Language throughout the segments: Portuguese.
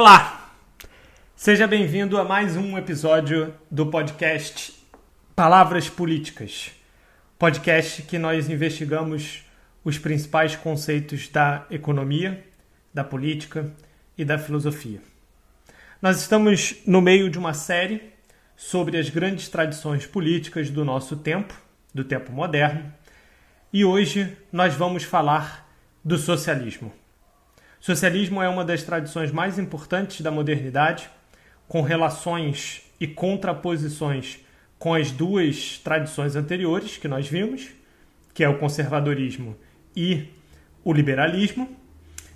Olá! Seja bem-vindo a mais um episódio do podcast Palavras Políticas. Podcast que nós investigamos os principais conceitos da economia, da política e da filosofia. Nós estamos no meio de uma série sobre as grandes tradições políticas do nosso tempo, do tempo moderno, e hoje nós vamos falar do socialismo. Socialismo é uma das tradições mais importantes da modernidade, com relações e contraposições com as duas tradições anteriores que nós vimos, que é o conservadorismo e o liberalismo.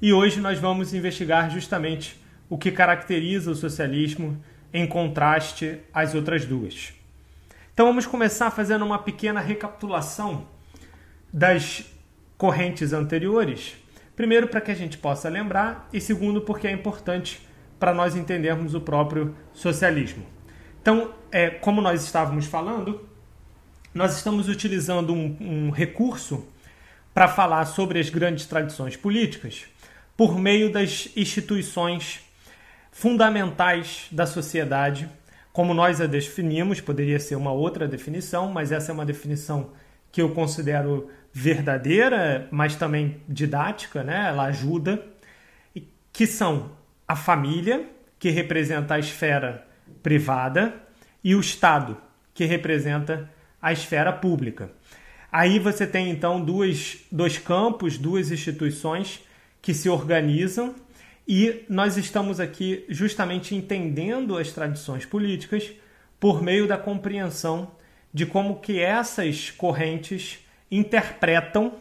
E hoje nós vamos investigar justamente o que caracteriza o socialismo em contraste às outras duas. Então vamos começar fazendo uma pequena recapitulação das correntes anteriores Primeiro, para que a gente possa lembrar, e segundo, porque é importante para nós entendermos o próprio socialismo. Então, é, como nós estávamos falando, nós estamos utilizando um, um recurso para falar sobre as grandes tradições políticas por meio das instituições fundamentais da sociedade, como nós a definimos, poderia ser uma outra definição, mas essa é uma definição que eu considero verdadeira, mas também didática, né? Ela ajuda, que são a família, que representa a esfera privada, e o Estado, que representa a esfera pública. Aí você tem então duas, dois campos, duas instituições que se organizam e nós estamos aqui justamente entendendo as tradições políticas por meio da compreensão de como que essas correntes interpretam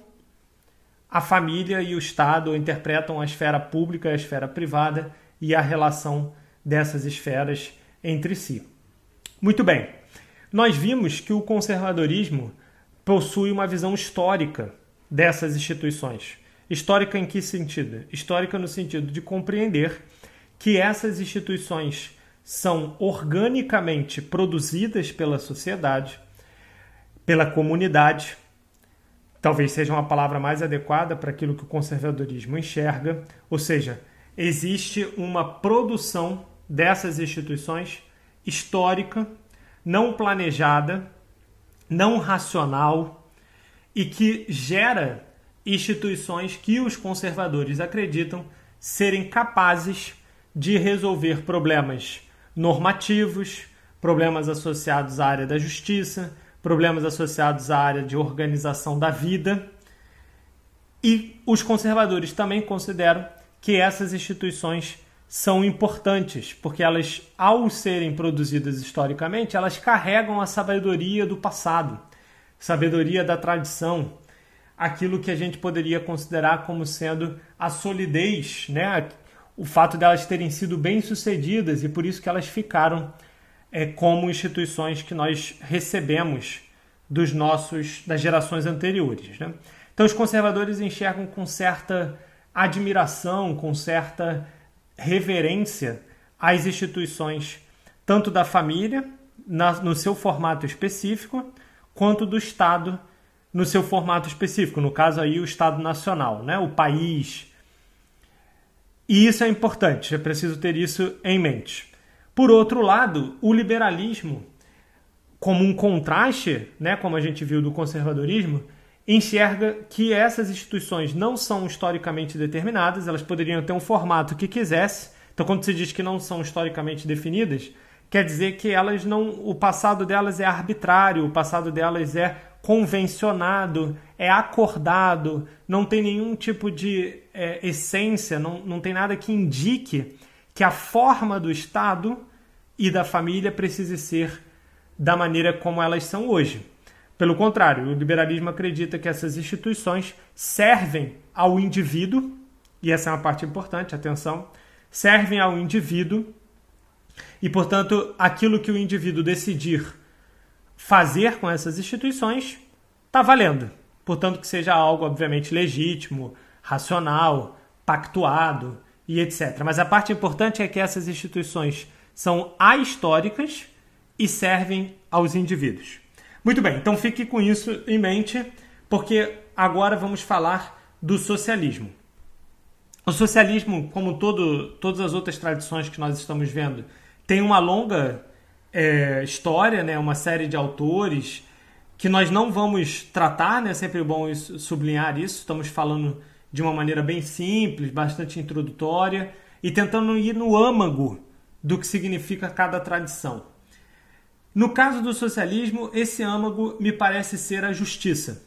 a família e o Estado, interpretam a esfera pública a esfera privada e a relação dessas esferas entre si. Muito bem, nós vimos que o conservadorismo possui uma visão histórica dessas instituições. Histórica em que sentido? Histórica no sentido de compreender que essas instituições são organicamente produzidas pela sociedade, pela comunidade, talvez seja uma palavra mais adequada para aquilo que o conservadorismo enxerga, ou seja, existe uma produção dessas instituições histórica, não planejada, não racional e que gera instituições que os conservadores acreditam serem capazes de resolver problemas normativos, problemas associados à área da justiça, problemas associados à área de organização da vida. E os conservadores também consideram que essas instituições são importantes, porque elas, ao serem produzidas historicamente, elas carregam a sabedoria do passado, sabedoria da tradição, aquilo que a gente poderia considerar como sendo a solidez, né? o fato de elas terem sido bem-sucedidas e por isso que elas ficaram é, como instituições que nós recebemos dos nossos das gerações anteriores. Né? Então os conservadores enxergam com certa admiração, com certa reverência as instituições tanto da família na, no seu formato específico quanto do Estado no seu formato específico, no caso aí o Estado Nacional, né? o país. E isso é importante, é preciso ter isso em mente. Por outro lado, o liberalismo, como um contraste, né, como a gente viu do conservadorismo, enxerga que essas instituições não são historicamente determinadas, elas poderiam ter um formato que quisesse. Então, quando se diz que não são historicamente definidas, quer dizer que elas não, o passado delas é arbitrário, o passado delas é convencionado, é acordado, não tem nenhum tipo de é, essência, não, não tem nada que indique que a forma do Estado e da família precise ser da maneira como elas são hoje. Pelo contrário, o liberalismo acredita que essas instituições servem ao indivíduo, e essa é uma parte importante, atenção, servem ao indivíduo, e portanto, aquilo que o indivíduo decidir fazer com essas instituições está valendo. Portanto, que seja algo, obviamente, legítimo, racional, pactuado, e etc. Mas a parte importante é que essas instituições são ahistóricas e servem aos indivíduos. Muito bem, então fique com isso em mente, porque agora vamos falar do socialismo. O socialismo, como todo, todas as outras tradições que nós estamos vendo, tem uma longa é, história, né? uma série de autores que nós não vamos tratar, né? sempre bom sublinhar isso, estamos falando de uma maneira bem simples, bastante introdutória e tentando ir no âmago do que significa cada tradição. No caso do socialismo, esse âmago me parece ser a justiça.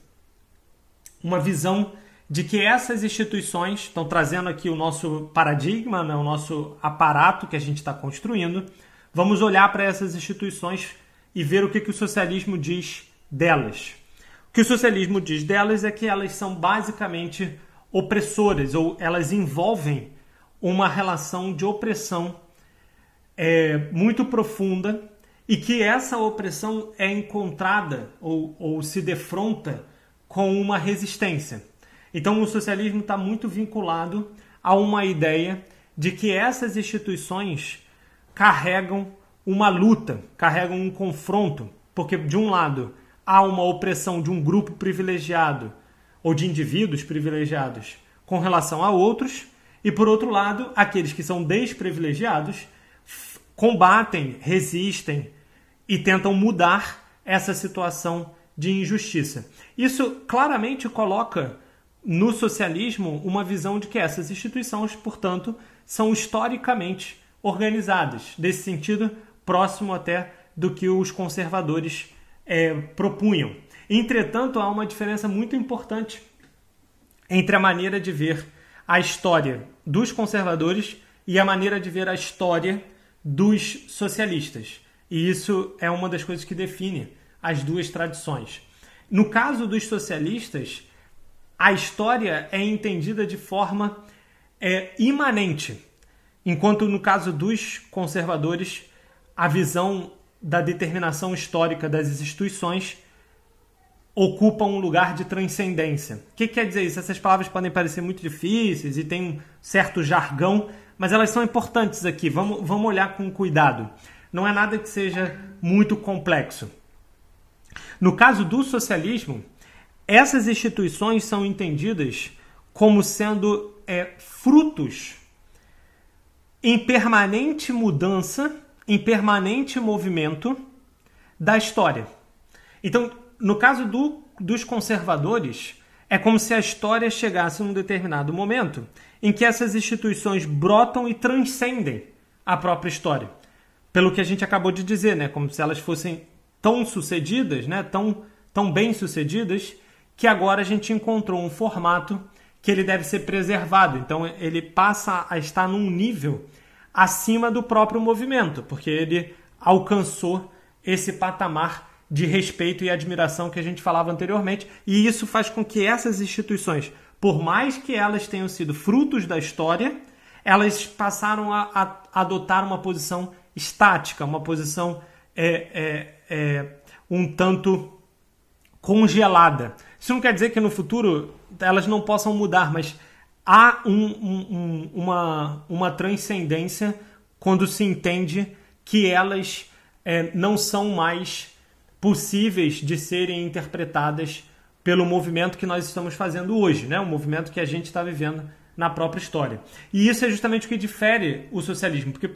Uma visão de que essas instituições estão trazendo aqui o nosso paradigma, né, o nosso aparato que a gente está construindo. Vamos olhar para essas instituições e ver o que, que o socialismo diz delas. O que o socialismo diz delas é que elas são basicamente opressoras ou elas envolvem uma relação de opressão é, muito profunda e que essa opressão é encontrada ou, ou se defronta com uma resistência. Então, o socialismo está muito vinculado a uma ideia de que essas instituições carregam uma luta, carregam um confronto, porque, de um lado, há uma opressão de um grupo privilegiado ou de indivíduos privilegiados com relação a outros, e, por outro lado, aqueles que são desprivilegiados combatem, resistem, e tentam mudar essa situação de injustiça. Isso claramente coloca no socialismo uma visão de que essas instituições, portanto, são historicamente organizadas, nesse sentido, próximo até do que os conservadores é, propunham. Entretanto, há uma diferença muito importante entre a maneira de ver a história dos conservadores e a maneira de ver a história dos socialistas. E isso é uma das coisas que define as duas tradições. No caso dos socialistas, a história é entendida de forma é, imanente, enquanto no caso dos conservadores, a visão da determinação histórica das instituições ocupa um lugar de transcendência. O que quer dizer isso? Essas palavras podem parecer muito difíceis e tem um certo jargão, mas elas são importantes aqui. Vamos, vamos olhar com cuidado não é nada que seja muito complexo. No caso do socialismo, essas instituições são entendidas como sendo é, frutos em permanente mudança, em permanente movimento da história. Então, no caso do, dos conservadores, é como se a história chegasse num determinado momento em que essas instituições brotam e transcendem a própria história pelo que a gente acabou de dizer, né? Como se elas fossem tão sucedidas, né? Tão, tão bem sucedidas, que agora a gente encontrou um formato que ele deve ser preservado. Então ele passa a estar num nível acima do próprio movimento, porque ele alcançou esse patamar de respeito e admiração que a gente falava anteriormente, e isso faz com que essas instituições, por mais que elas tenham sido frutos da história, elas passaram a, a adotar uma posição estática, uma posição é, é, é, um tanto congelada. Isso não quer dizer que no futuro elas não possam mudar, mas há um, um, uma, uma transcendência quando se entende que elas é, não são mais possíveis de serem interpretadas pelo movimento que nós estamos fazendo hoje, né? o movimento que a gente está vivendo na própria história. E isso é justamente o que difere o socialismo, porque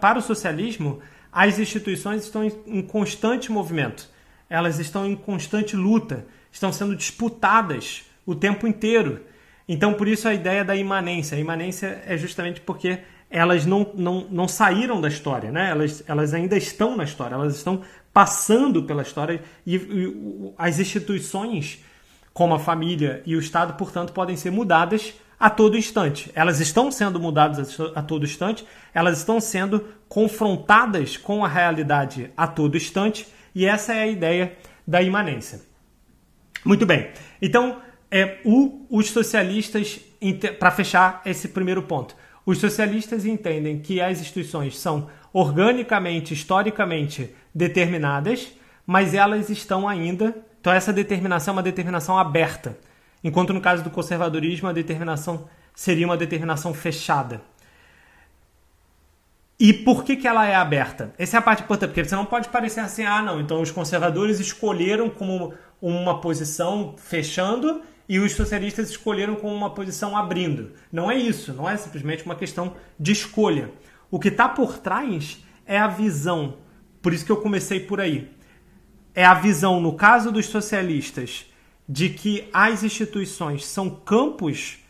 para o socialismo as instituições estão em constante movimento, elas estão em constante luta, estão sendo disputadas o tempo inteiro. Então, por isso a ideia da imanência. A imanência é justamente porque elas não, não, não saíram da história, né? elas, elas ainda estão na história, elas estão passando pela história e, e as instituições, como a família e o Estado, portanto, podem ser mudadas a todo instante. Elas estão sendo mudadas a todo instante, elas estão sendo confrontadas com a realidade a todo instante, e essa é a ideia da imanência. Muito bem. Então, é, o, os socialistas, para fechar esse primeiro ponto, os socialistas entendem que as instituições são organicamente, historicamente determinadas, mas elas estão ainda. Então, essa determinação é uma determinação aberta enquanto no caso do conservadorismo a determinação seria uma determinação fechada. E por que, que ela é aberta? Essa é a parte importante, porque você não pode parecer assim, ah, não, então os conservadores escolheram como uma posição fechando e os socialistas escolheram com uma posição abrindo. Não é isso, não é simplesmente uma questão de escolha. O que está por trás é a visão. Por isso que eu comecei por aí. É a visão, no caso dos socialistas, de que as instituições são campos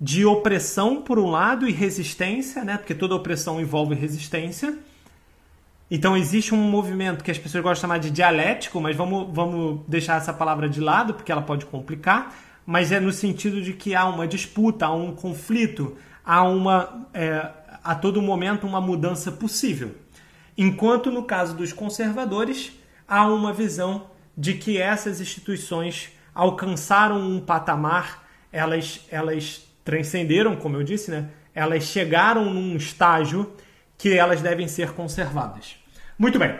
de opressão por um lado e resistência, né? Porque toda opressão envolve resistência. Então existe um movimento que as pessoas gostam de chamar de dialético, mas vamos, vamos deixar essa palavra de lado porque ela pode complicar. Mas é no sentido de que há uma disputa, há um conflito, há uma é, a todo momento uma mudança possível. Enquanto no caso dos conservadores há uma visão de que essas instituições alcançaram um patamar, elas, elas transcenderam, como eu disse, né? elas chegaram num estágio que elas devem ser conservadas. Muito bem,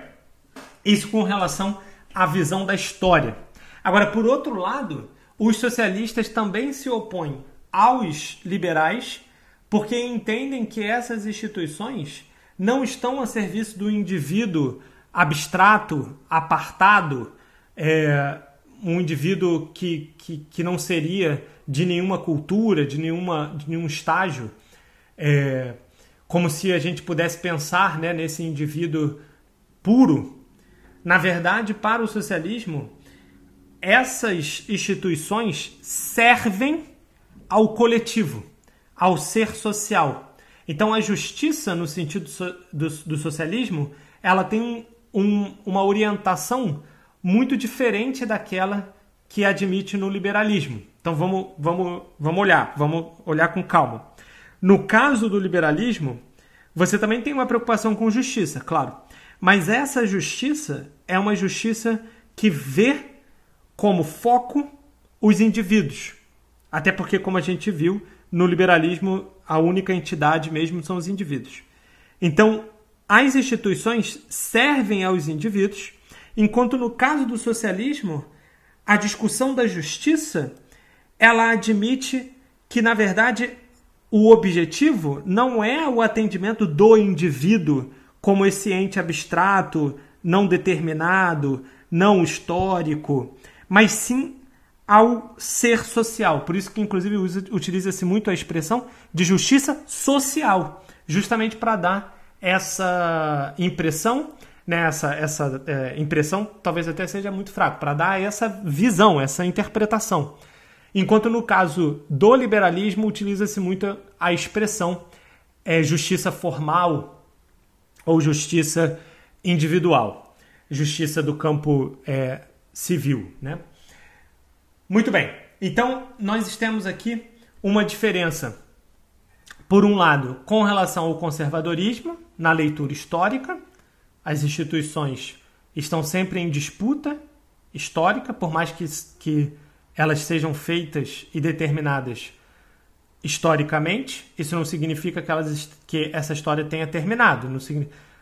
isso com relação à visão da história. Agora, por outro lado, os socialistas também se opõem aos liberais porque entendem que essas instituições não estão a serviço do indivíduo abstrato, apartado, é, um indivíduo que, que, que não seria de nenhuma cultura, de, nenhuma, de nenhum estágio, é, como se a gente pudesse pensar né, nesse indivíduo puro. Na verdade, para o socialismo, essas instituições servem ao coletivo, ao ser social. Então, a justiça, no sentido do, do socialismo, ela tem um, uma orientação muito diferente daquela que admite no liberalismo. Então vamos, vamos, vamos olhar, vamos olhar com calma. No caso do liberalismo, você também tem uma preocupação com justiça, claro. Mas essa justiça é uma justiça que vê como foco os indivíduos. Até porque, como a gente viu, no liberalismo a única entidade mesmo são os indivíduos. Então, as instituições servem aos indivíduos Enquanto no caso do socialismo, a discussão da justiça, ela admite que na verdade o objetivo não é o atendimento do indivíduo como esse ente abstrato, não determinado, não histórico, mas sim ao ser social. Por isso que inclusive utiliza-se muito a expressão de justiça social, justamente para dar essa impressão né, essa, essa é, impressão talvez até seja muito fraco, para dar essa visão, essa interpretação. Enquanto no caso do liberalismo utiliza-se muito a expressão é, justiça formal ou justiça individual, justiça do campo é, civil. Né? Muito bem, então nós temos aqui uma diferença, por um lado, com relação ao conservadorismo na leitura histórica as instituições estão sempre em disputa histórica, por mais que, que elas sejam feitas e determinadas historicamente. Isso não significa que, elas, que essa história tenha terminado, não,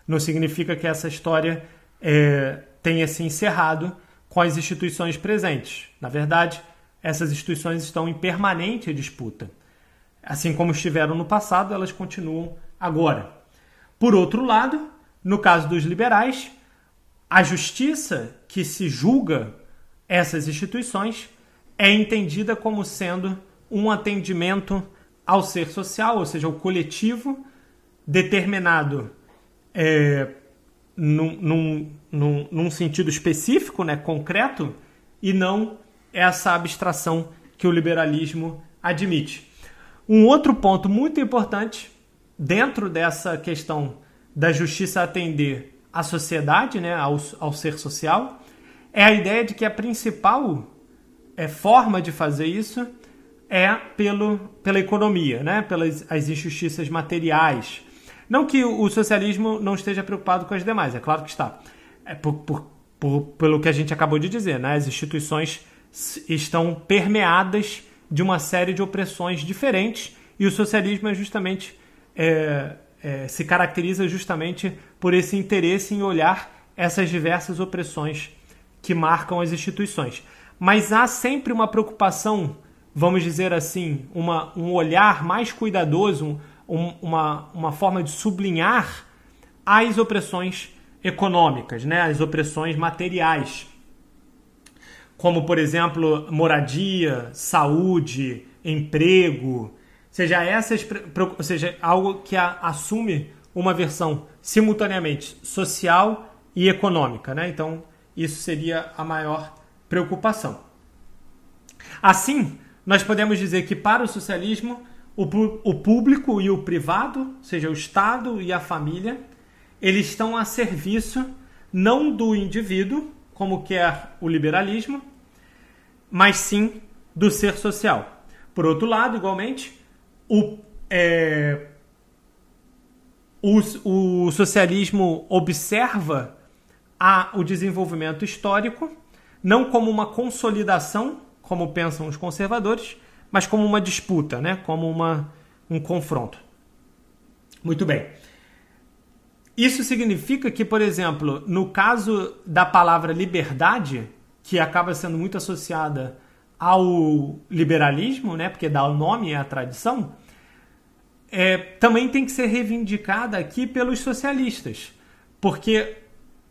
não significa que essa história é, tenha se encerrado com as instituições presentes. Na verdade, essas instituições estão em permanente disputa. Assim como estiveram no passado, elas continuam agora. Por outro lado, no caso dos liberais, a justiça que se julga essas instituições é entendida como sendo um atendimento ao ser social, ou seja, ao coletivo determinado é, num, num, num, sentido específico, né, concreto, e não essa abstração que o liberalismo admite. Um outro ponto muito importante dentro dessa questão da justiça atender à sociedade, né, ao, ao ser social, é a ideia de que a principal é, forma de fazer isso é pelo, pela economia, né, pelas as injustiças materiais. Não que o socialismo não esteja preocupado com as demais, é claro que está. É por, por, por, pelo que a gente acabou de dizer, né, as instituições estão permeadas de uma série de opressões diferentes e o socialismo é justamente é, é, se caracteriza justamente por esse interesse em olhar essas diversas opressões que marcam as instituições. Mas há sempre uma preocupação, vamos dizer assim, uma, um olhar mais cuidadoso, um, uma, uma forma de sublinhar as opressões econômicas, né? as opressões materiais. como por exemplo moradia, saúde, emprego, seja essas, ou seja, algo que assume uma versão simultaneamente social e econômica, né? Então isso seria a maior preocupação. Assim, nós podemos dizer que para o socialismo o, o público e o privado, ou seja, o Estado e a família, eles estão a serviço não do indivíduo, como quer o liberalismo, mas sim do ser social. Por outro lado, igualmente, o, é, o, o socialismo observa a, o desenvolvimento histórico não como uma consolidação, como pensam os conservadores, mas como uma disputa, né? como uma, um confronto. Muito bem. Isso significa que, por exemplo, no caso da palavra liberdade, que acaba sendo muito associada ao liberalismo, né, porque dá o nome à tradição, é, também tem que ser reivindicada aqui pelos socialistas, porque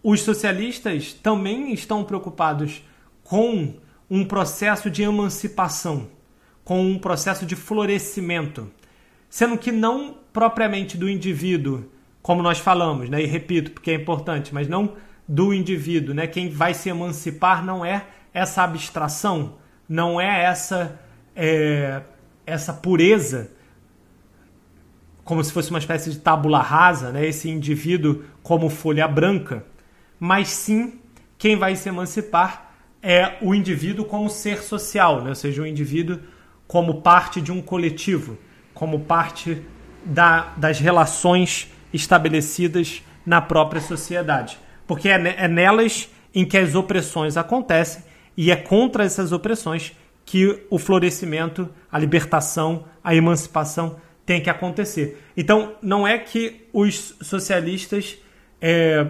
os socialistas também estão preocupados com um processo de emancipação com um processo de florescimento, sendo que não propriamente do indivíduo, como nós falamos, né? E repito, porque é importante, mas não do indivíduo, né? Quem vai se emancipar não é essa abstração, não é essa é, essa pureza, como se fosse uma espécie de tábula rasa, né? Esse indivíduo como folha branca, mas sim quem vai se emancipar é o indivíduo como ser social, né? ou seja, o indivíduo como parte de um coletivo, como parte da, das relações estabelecidas na própria sociedade. Porque é, é nelas em que as opressões acontecem e é contra essas opressões que o florescimento, a libertação, a emancipação tem que acontecer. Então, não é que os socialistas, é,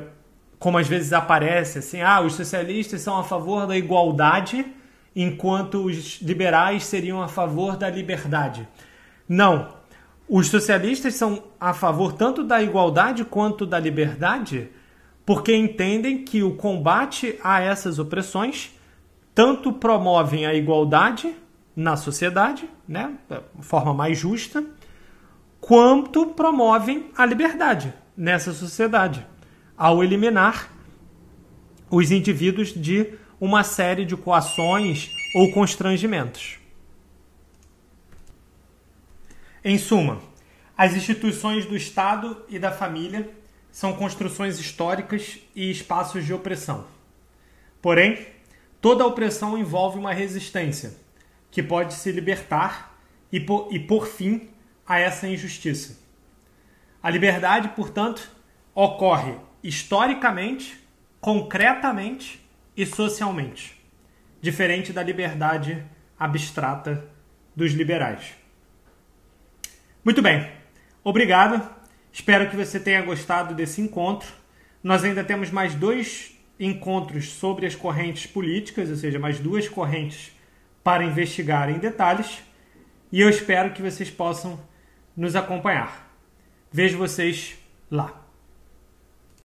como às vezes aparece assim, ah, os socialistas são a favor da igualdade enquanto os liberais seriam a favor da liberdade. Não. Os socialistas são a favor tanto da igualdade quanto da liberdade, porque entendem que o combate a essas opressões tanto promovem a igualdade na sociedade, né, forma mais justa, quanto promovem a liberdade nessa sociedade, ao eliminar os indivíduos de uma série de coações ou constrangimentos. Em suma, as instituições do Estado e da família são construções históricas e espaços de opressão. Porém, toda opressão envolve uma resistência que pode se libertar e por, e por fim a essa injustiça. A liberdade, portanto, ocorre historicamente, concretamente e socialmente, diferente da liberdade abstrata dos liberais. Muito bem, obrigado. Espero que você tenha gostado desse encontro. Nós ainda temos mais dois encontros sobre as correntes políticas, ou seja, mais duas correntes para investigar em detalhes. E eu espero que vocês possam nos acompanhar. Vejo vocês lá.